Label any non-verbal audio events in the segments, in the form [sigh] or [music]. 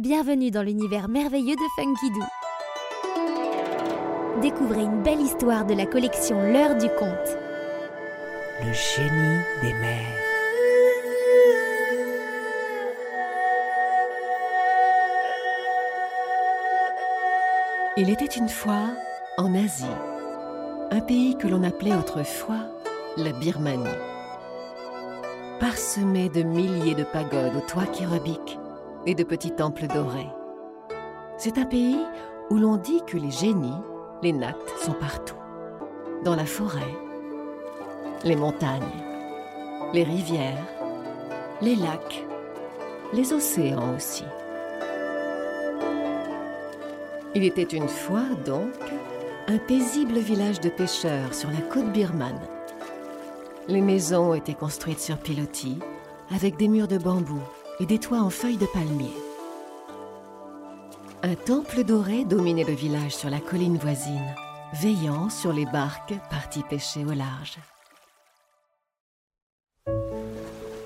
bienvenue dans l'univers merveilleux de Funky Doo. Découvrez une belle histoire de la collection L'heure du conte. Le génie des mers. Il était une fois en Asie, un pays que l'on appelait autrefois la Birmanie. Parsemé de milliers de pagodes aux toits qui rebiquent et de petits temples dorés. C'est un pays où l'on dit que les génies, les nattes, sont partout. Dans la forêt, les montagnes, les rivières, les lacs, les océans aussi. Il était une fois, donc, un paisible village de pêcheurs sur la côte birmane. Les maisons étaient construites sur pilotis, avec des murs de bambou et des toits en feuilles de palmier. Un temple doré dominait le village sur la colline voisine, veillant sur les barques parties pêcher au large.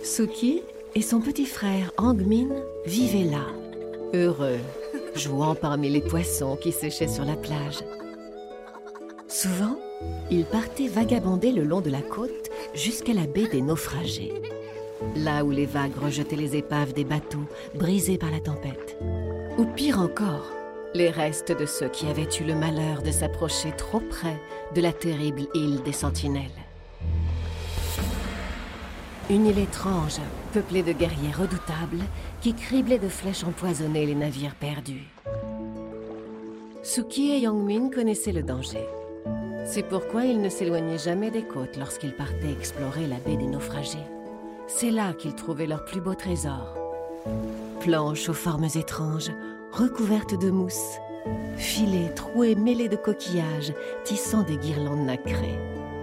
Suki et son petit frère Angmin vivaient là, heureux, jouant parmi les poissons qui séchaient sur la plage. Souvent, ils partaient vagabonder le long de la côte jusqu'à la baie des naufragés, là où les vagues rejetaient les épaves des bateaux brisés par la tempête. Ou pire encore, les restes de ceux qui avaient eu le malheur de s'approcher trop près de la terrible île des Sentinelles. Une île étrange, peuplée de guerriers redoutables qui criblaient de flèches empoisonnées les navires perdus. Suki et Yangmin connaissaient le danger. C'est pourquoi ils ne s'éloignaient jamais des côtes lorsqu'ils partaient explorer la baie des naufragés. C'est là qu'ils trouvaient leurs plus beaux trésors. Planches aux formes étranges, recouvertes de mousse, filets troués mêlés de coquillages, tissant des guirlandes nacrées,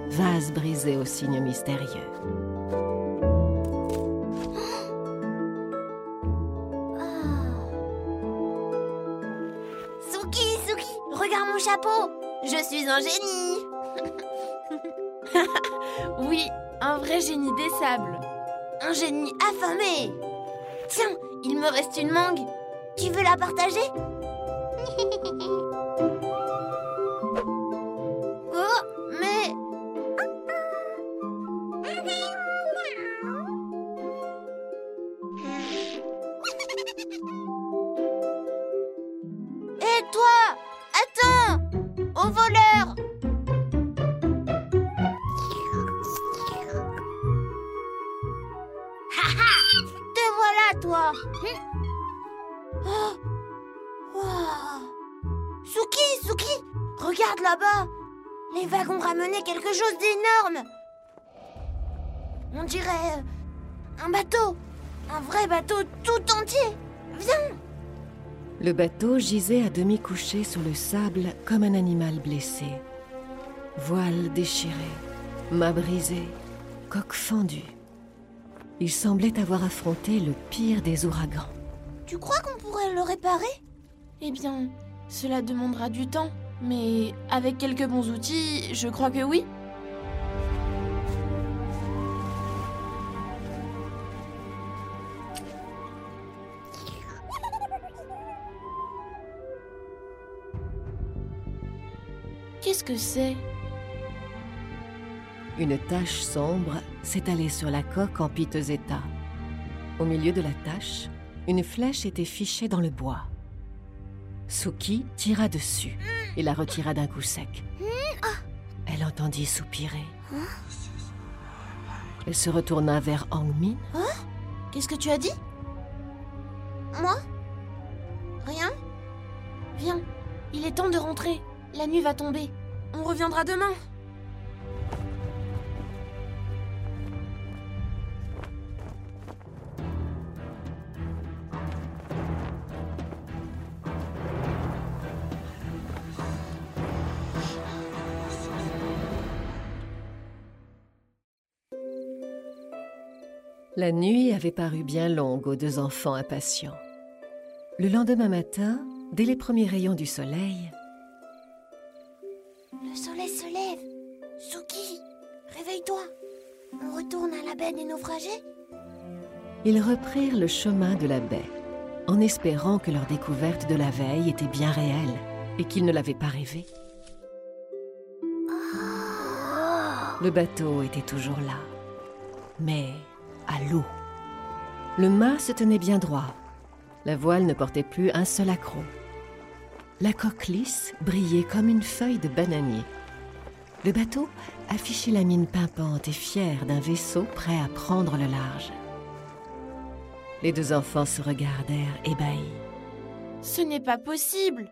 vases brisés aux signes mystérieux. [gasps] Suki, Suki, regarde mon chapeau Je suis un génie [laughs] Oui, un vrai génie des sables. Un génie affamé Tiens, il me reste une mangue. Tu veux la partager? On dirait euh, un bateau Un vrai bateau tout entier Viens Le bateau gisait à demi couché sur le sable comme un animal blessé. Voile déchiré, mât brisé, coque fendue. Il semblait avoir affronté le pire des ouragans. Tu crois qu'on pourrait le réparer? Eh bien, cela demandera du temps, mais avec quelques bons outils, je crois que oui. Que c'est Une tache sombre s'étalait sur la coque en piteux état. Au milieu de la tache, une flèche était fichée dans le bois. Suki tira dessus et la retira d'un coup sec. Elle entendit soupirer. Elle se retourna vers Angmin. Qu'est-ce que tu as dit? Moi? Rien? Viens, il est temps de rentrer. La nuit va tomber. On reviendra demain. La nuit avait paru bien longue aux deux enfants impatients. Le lendemain matin, dès les premiers rayons du soleil, Le soleil se lève Suki, réveille-toi On retourne à la baie des naufragés ils reprirent le chemin de la baie. en espérant que leur découverte de la veille était bien réelle et qu'ils ne l'avaient pas rêvé. Le bateau était toujours là, mais à l'eau. Le mât se tenait bien droit. La voile ne portait plus un seul accroc. La coque lisse brillait comme une feuille de bananier. Le bateau affichait la mine pimpante et fière d'un vaisseau prêt à prendre le large. Les deux enfants se regardèrent ébahis. Ce n'est pas possible.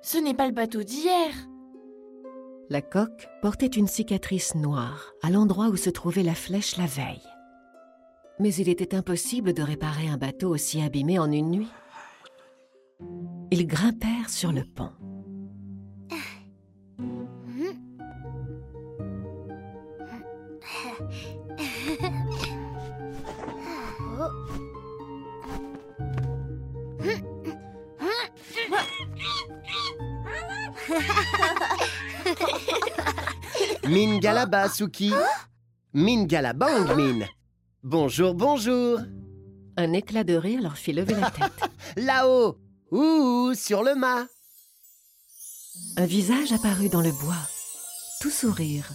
Ce n'est pas le bateau d'hier. La coque portait une cicatrice noire à l'endroit où se trouvait la flèche la veille. Mais il était impossible de réparer un bateau aussi abîmé en une nuit. Ils grimpèrent sur le pont. Mingalaba, Suki. Mingalabang, Min. Bonjour, bonjour. Un éclat de rire leur fit lever la tête. [laughs] Là-haut. Ouh, sur le mât. Un visage apparut dans le bois, tout sourire.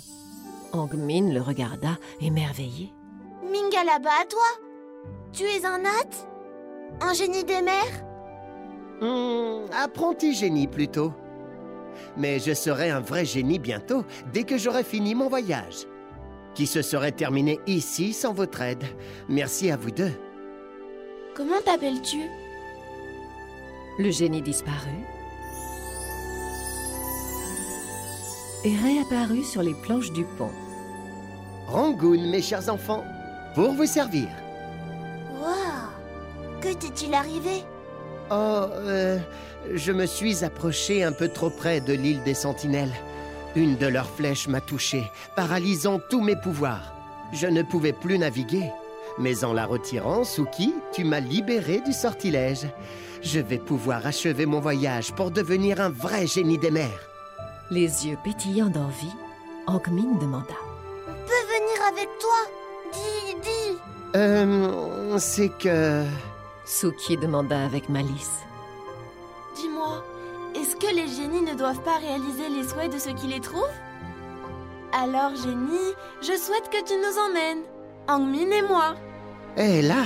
Angmin le regarda, émerveillé. Mingalaba, à toi Tu es un Nat Un génie des mers? Hmm, apprenti génie plutôt. Mais je serai un vrai génie bientôt, dès que j'aurai fini mon voyage. Qui se serait terminé ici sans votre aide. Merci à vous deux. Comment t'appelles-tu? Le génie disparut et réapparut sur les planches du pont. Rangoon, mes chers enfants, pour vous servir. Waouh Que t'est-il arrivé? Oh, euh, je me suis approché un peu trop près de l'île des Sentinelles. Une de leurs flèches m'a touché, paralysant tous mes pouvoirs. Je ne pouvais plus naviguer. Mais en la retirant, Suki, tu m'as libéré du sortilège. Je vais pouvoir achever mon voyage pour devenir un vrai génie des mers. Les yeux pétillants d'envie, Angmin demanda. On peut venir avec toi? Dis, dis Euh, c'est que... Suki demanda avec malice. Dis-moi, est-ce que les génies ne doivent pas réaliser les souhaits de ceux qui les trouvent? Alors, génie, je souhaite que tu nous emmènes. Angmin et moi. Eh là,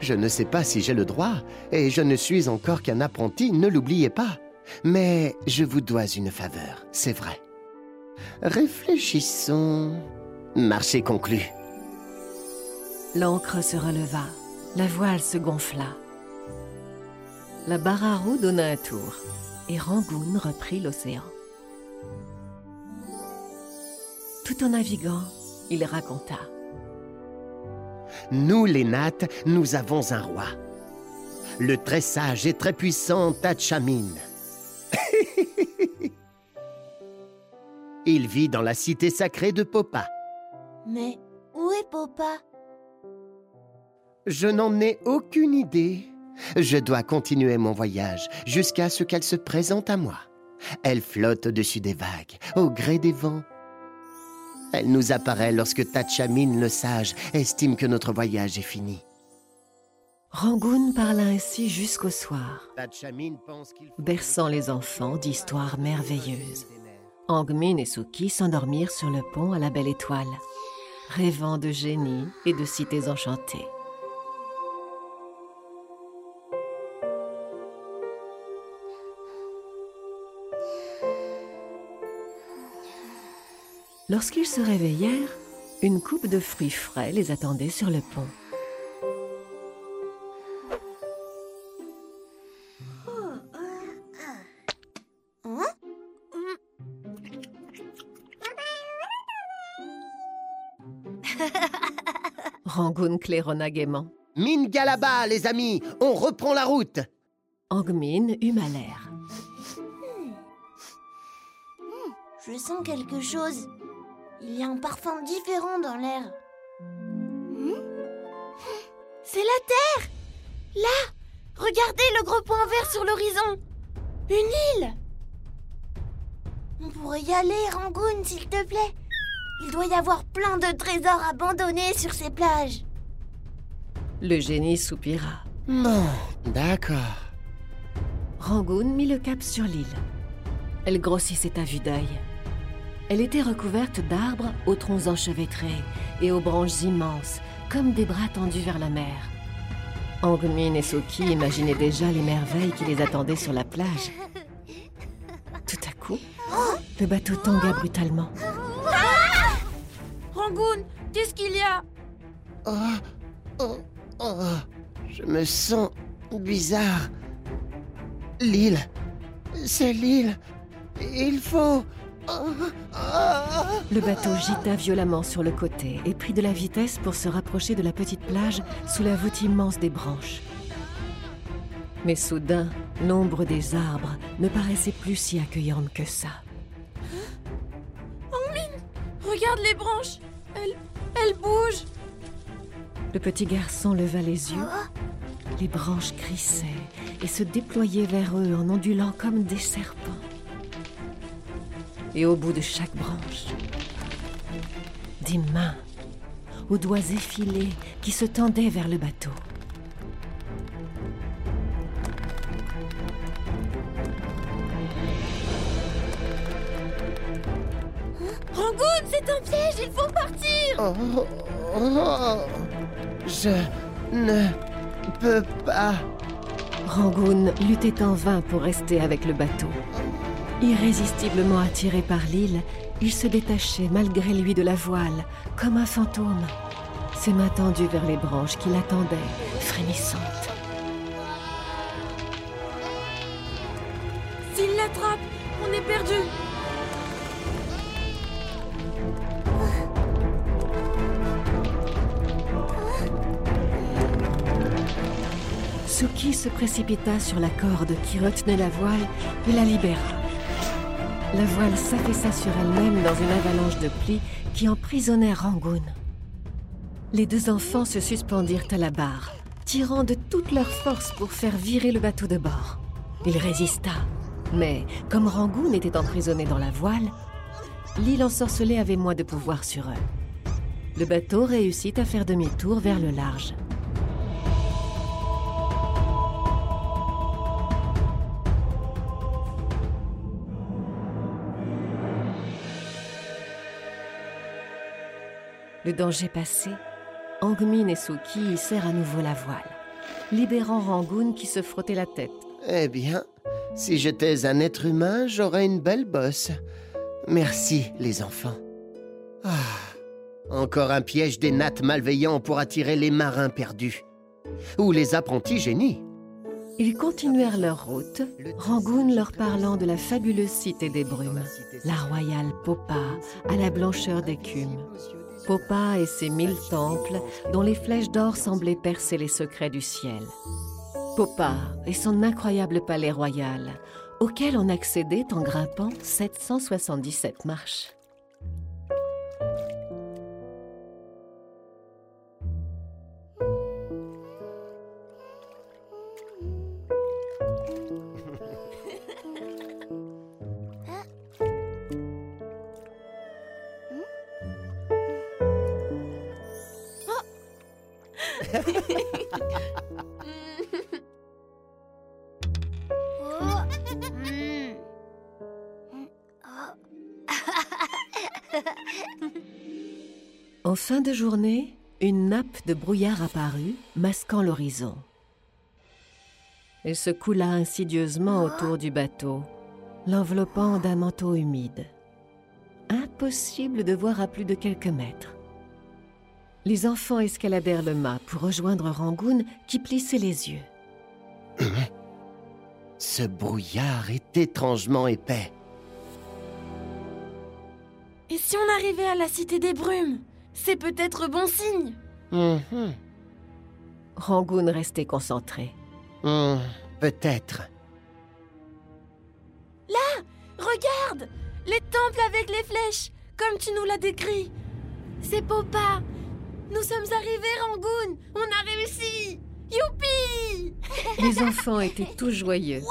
je ne sais pas si j'ai le droit, et je ne suis encore qu'un apprenti, ne l'oubliez pas. Mais je vous dois une faveur, c'est vrai. Réfléchissons. Marché conclu. L'ancre se releva, la voile se gonfla. La barre à roue donna un tour et Rangoon reprit l'océan. Tout en naviguant, il raconta. Nous, les nattes, nous avons un roi. Le très sage et très puissant Tachamin. Il vit dans la cité sacrée de Popa. Mais où est Popa? Je n'en ai aucune idée. Je dois continuer mon voyage jusqu'à ce qu'elle se présente à moi. Elle flotte au-dessus des vagues, au gré des vents. Elle nous apparaît lorsque Tachamin le sage estime que notre voyage est fini. Rangoon parla ainsi jusqu'au soir, berçant les enfants d'histoires merveilleuses. Angmin et Suki s'endormirent sur le pont à la belle étoile, rêvant de génies et de cités enchantées. Lorsqu'ils se réveillèrent, une coupe de fruits frais les attendait sur le pont. [laughs] Rangoon claironna gaiement. Mine Galaba, les amis, on reprend la route. Angmin eut mal l'air. Je sens quelque chose. Il y a un parfum différent dans l'air. C'est la Terre Là Regardez le gros point vert sur l'horizon Une île On pourrait y aller, Rangoon, s'il te plaît. Il doit y avoir plein de trésors abandonnés sur ces plages. Le génie soupira. Bon, d'accord. Rangoon mit le cap sur l'île. Elle grossissait à vue d'œil. Elle était recouverte d'arbres aux troncs enchevêtrés et aux branches immenses, comme des bras tendus vers la mer. Angmin et Soki imaginaient déjà les merveilles qui les attendaient sur la plage. Tout à coup, le bateau tangua brutalement. Rangoon, qu'est-ce qu'il y a? Oh, oh, oh, je me sens bizarre. L'île, c'est l'île. Il faut... Le bateau gita violemment sur le côté et prit de la vitesse pour se rapprocher de la petite plage sous la voûte immense des branches. Mais soudain, l'ombre des arbres ne paraissait plus si accueillante que ça. Regarde les branches Elles... elles bougent Le petit garçon leva les yeux. Les branches crissaient et se déployaient vers eux en ondulant comme des serpents. Et au bout de chaque branche, des mains aux doigts effilés qui se tendaient vers le bateau. Rangoon, c'est un piège, il faut partir Oh, oh, je ne peux pas. Rangoon luttait en vain pour rester avec le bateau. Irrésistiblement attiré par l'île, il se détachait malgré lui de la voile, comme un fantôme, ses mains tendues vers les branches qui l'attendaient, frémissantes. S'il l'attrape, on est perdu Suki se précipita sur la corde qui retenait la voile et la libéra. La voile s'affaissa sur elle-même dans une avalanche de plis qui emprisonnait Rangoon. Les deux enfants se suspendirent à la barre, tirant de toute leur force pour faire virer le bateau de bord. Il résista, mais comme Rangoon était emprisonné dans la voile, l'île ensorcelée avait moins de pouvoir sur eux. Le bateau réussit à faire demi-tour vers le large. Le danger passé, Angmin et Suki hissèrent à nouveau la voile, libérant Rangoon qui se frottait la tête. Eh bien, si j'étais un être humain, j'aurais une belle bosse. Merci, les enfants. Ah, encore un piège des nattes malveillants pour attirer les marins perdus. Ou les apprentis génies. Ils continuèrent leur route, Rangoon leur parlant de la fabuleuse cité des brumes, la royale Popa, à la blancheur d'écume. Popa et ses mille temples, dont les flèches d'or semblaient percer les secrets du ciel. Popa et son incroyable palais royal, auquel on accédait en grimpant 777 marches. Fin de journée, une nappe de brouillard apparut, masquant l'horizon. Elle se coula insidieusement autour du bateau, l'enveloppant d'un manteau humide. Impossible de voir à plus de quelques mètres. Les enfants escaladèrent le mât pour rejoindre Rangoon qui plissait les yeux. [clears throat] Ce brouillard est étrangement épais. Et si on arrivait à la cité des brumes? C'est peut-être bon signe Mhm. Rangoon restait concentré. Hmm, Peut-être. Regarde Les temples avec les flèches Comme tu nous l'as décrit C'est Popa Nous sommes arrivés, Rangoon On a réussi Youpi [laughs] Les enfants étaient tous joyeux. [laughs]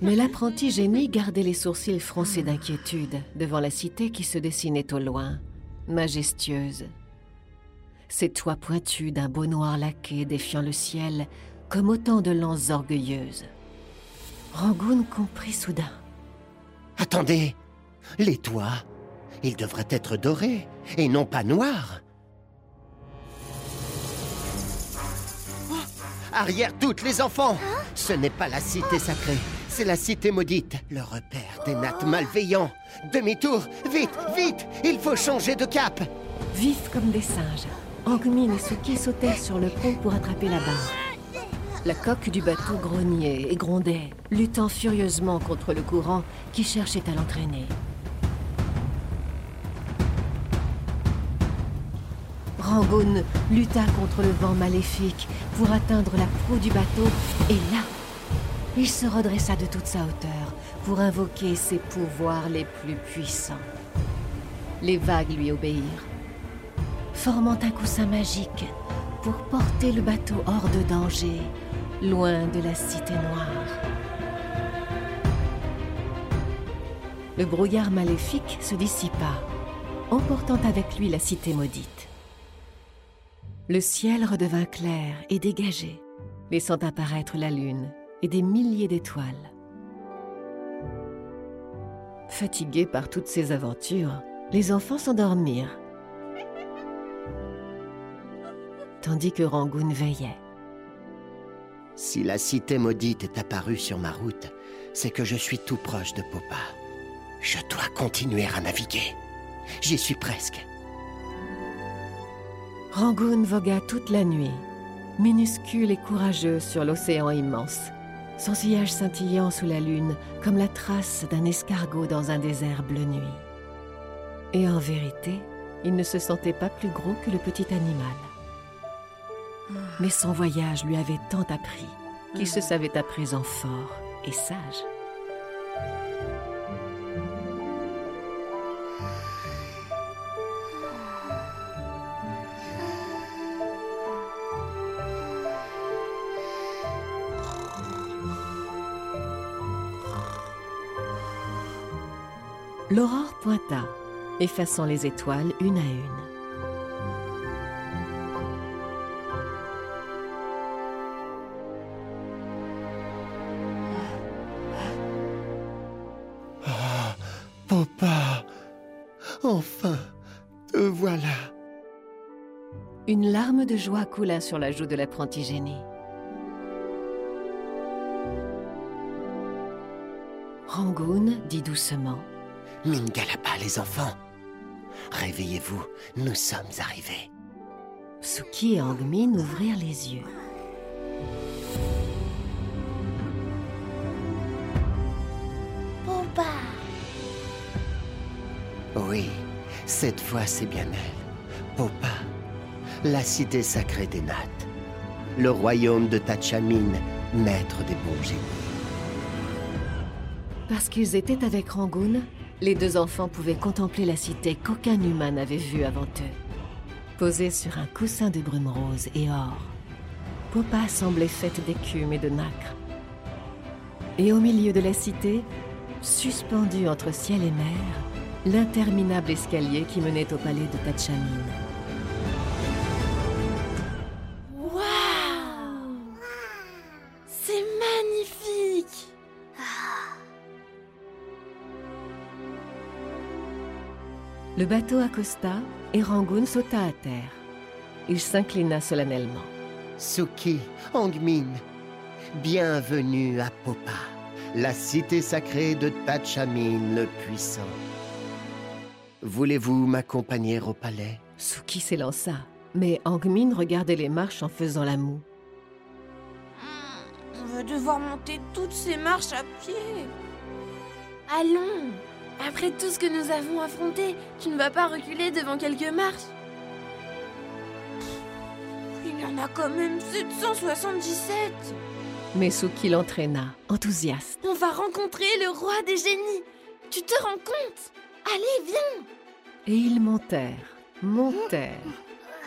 Mais l'apprenti génie gardait les sourcils froncés d'inquiétude devant la cité qui se dessinait au loin, majestueuse. ses toits pointus d'un beau noir laqué défiant le ciel comme autant de lances orgueilleuses. Rangoon comprit soudain. Attendez, les toits, ils devraient être dorés et non pas noirs. Arrière toutes les enfants Ce n'est pas la cité sacrée, c'est la cité maudite, le repère des nattes malveillants. Demi-tour, vite, vite, il faut changer de cap. Vifs comme des singes, Angmin et Suki sautèrent sur le pont pour attraper la barre. La coque du bateau grognait et grondait, luttant furieusement contre le courant qui cherchait à l'entraîner. Rangoon lutta contre le vent maléfique pour atteindre la proue du bateau et là, il se redressa de toute sa hauteur pour invoquer ses pouvoirs les plus puissants. Les vagues lui obéirent, formant un coussin magique pour porter le bateau hors de danger, loin de la cité noire. Le brouillard maléfique se dissipa, emportant avec lui la cité maudite. Le ciel redevint clair et dégagé, laissant apparaître la lune et des milliers d'étoiles. Fatigués par toutes ces aventures, les enfants s'endormirent, tandis que Rangoon veillait. Si la cité maudite est apparue sur ma route, c'est que je suis tout proche de Popa. Je dois continuer à naviguer. J'y suis presque. Rangoon vogua toute la nuit, minuscule et courageux sur l'océan immense, son sillage scintillant sous la lune comme la trace d'un escargot dans un désert bleu nuit. Et en vérité, il ne se sentait pas plus gros que le petit animal. Mais son voyage lui avait tant appris qu'il se savait à présent fort et sage. L'aurore pointa, effaçant les étoiles une à une. Popa, enfin, te voilà. Une larme de joie coula sur la joue de l'apprenti génie. Rangoon dit doucement Mingalapa, les enfants. Réveillez-vous, nous sommes arrivés. Suki et Angmin ouvrirent les yeux. Popa Oui, cette fois c'est bien elle. Popa, la cité sacrée des nattes. Le royaume de Tachamin, maître des bons génies. Parce qu'ils étaient avec Rangoon, les deux enfants pouvaient contempler la cité qu'aucun humain n'avait vue avant eux. Posée sur un coussin de brume rose et or, Popa semblait faite d'écume et de nacre. Et au milieu de la cité, suspendu entre ciel et mer, l'interminable escalier qui menait au palais de Tachamin. Le bateau accosta et Rangoon sauta à terre. Il s'inclina solennellement. Suki, Angmin, bienvenue à Popa, la cité sacrée de Tachamin le puissant. Voulez-vous m'accompagner au palais? Suki s'élança, mais Angmin regardait les marches en faisant la moue. On va devoir monter toutes ces marches à pied. Allons Après tout ce que nous avons affronté, tu ne vas pas reculer devant quelques marches. Il y en a quand même 777 Mais Suki l'entraîna, enthousiaste? On va rencontrer le roi des génies. Tu te rends compte? Allez, viens. Et ils montèrent, montèrent,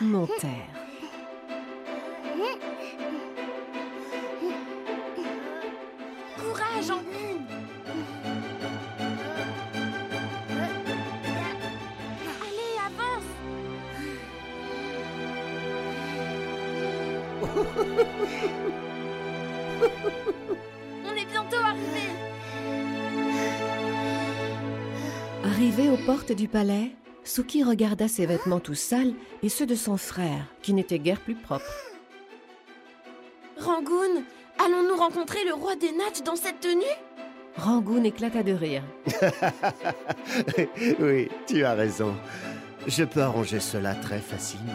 montèrent. Courage, Angmin [laughs] On est bientôt arrivé. Arrivé aux portes du palais, Suki regarda ses vêtements tout sales et ceux de son frère, qui n'étaient guère plus propres. Rangoon, allons-nous rencontrer le roi des nattes dans cette tenue? Rangoon éclata de rire. [laughs] oui, tu as raison. Je peux arranger cela très facilement.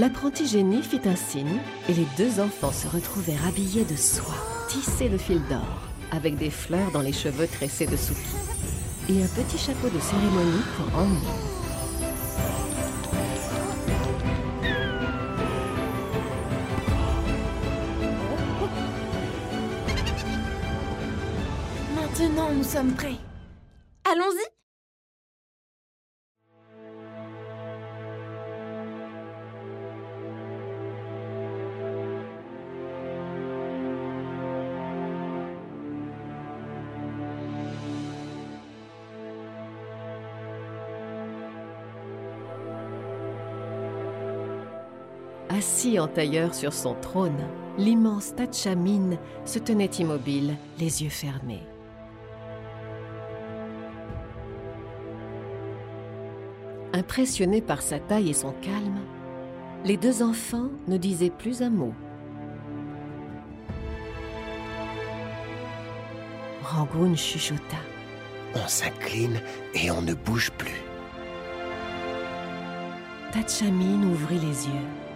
L'apprenti génie fit un signe et les deux enfants se retrouvèrent habillés de soie, tissés de fil d'or, avec des fleurs dans les cheveux tressés de Suki et un petit chapeau de cérémonie pour Annie. Maintenant, nous sommes prêts. Assis en tailleur sur son trône, l'immense Tatchamine se tenait immobile, les yeux fermés. Impressionnés par sa taille et son calme, les deux enfants ne disaient plus un mot. Rangoon chuchota. On s'incline et on ne bouge plus. Tatchamine ouvrit les yeux.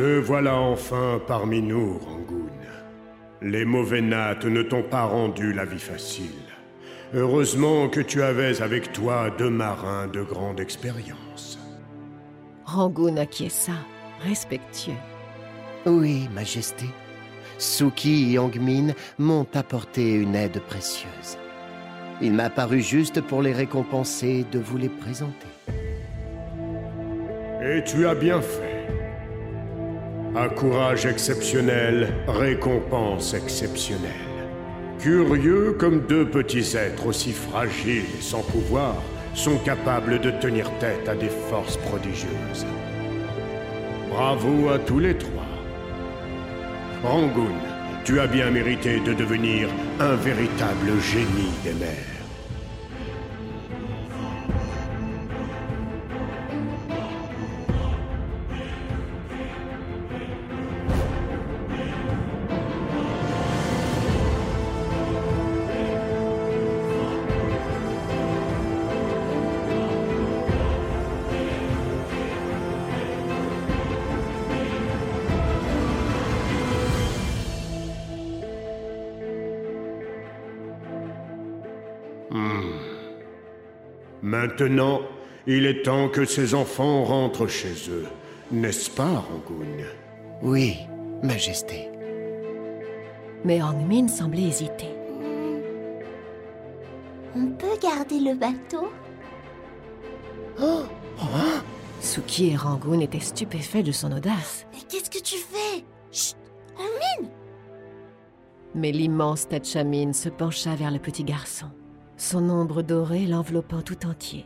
Te voilà enfin parmi nous, Rangoon. Les mauvais nattes ne t'ont pas rendu la vie facile. Heureusement que tu avais avec toi deux marins de grande expérience. Rangoon acquiesça, respectueux. Oui, Majesté. Suki et Angmin m'ont apporté une aide précieuse. Il m'a paru juste pour les récompenser de vous les présenter. Et tu as bien fait. Un courage exceptionnel, récompense exceptionnelle. Curieux comme deux petits êtres aussi fragiles et sans pouvoir sont capables de tenir tête à des forces prodigieuses. Bravo à tous les trois. Rangoon, tu as bien mérité de devenir un véritable génie des mers. Maintenant, il est temps que ces enfants rentrent chez eux. N'est-ce pas, Rangoon? Oui, Majesté. Mais Angmin semblait hésiter. On peut garder le bateau? Suki et Rangoon étaient stupéfaits de son audace. Mais qu'est-ce que tu fais? Chut Mais l'immense Tatchamine se pencha vers le petit garçon, son ombre dorée l'enveloppant tout entier.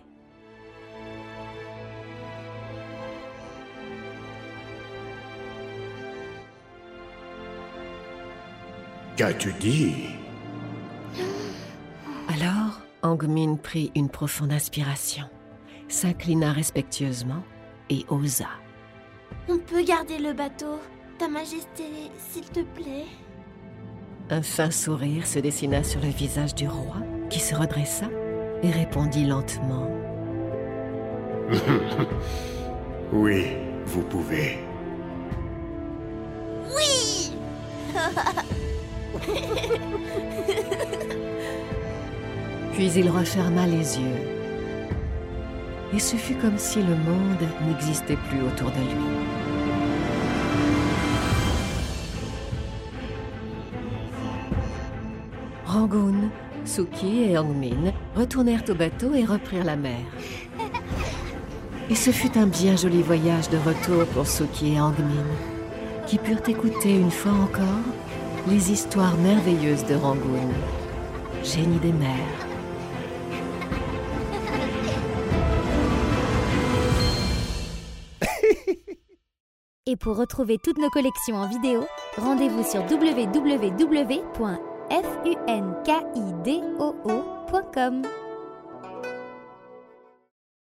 Qu'as-tu dit? Alors, Angmin prit une profonde inspiration, s'inclina respectueusement et osa. On peut garder le bateau Ta Majesté, s'il te plaît? Un fin sourire se dessina sur le visage du roi, qui se redressa et répondit lentement. [laughs] Oui, vous pouvez. Puis il referma les yeux. Et ce fut comme si le monde n'existait plus autour de lui. Rangoon, Suki et Angmin retournèrent au bateau et reprirent la mer. Et ce fut un bien joli voyage de retour pour Suki et Angmin, qui purent écouter une fois encore les histoires merveilleuses de Rangoon, génie des mers. Et pour retrouver toutes nos collections en vidéo, rendez-vous sur www.funkidoo.com.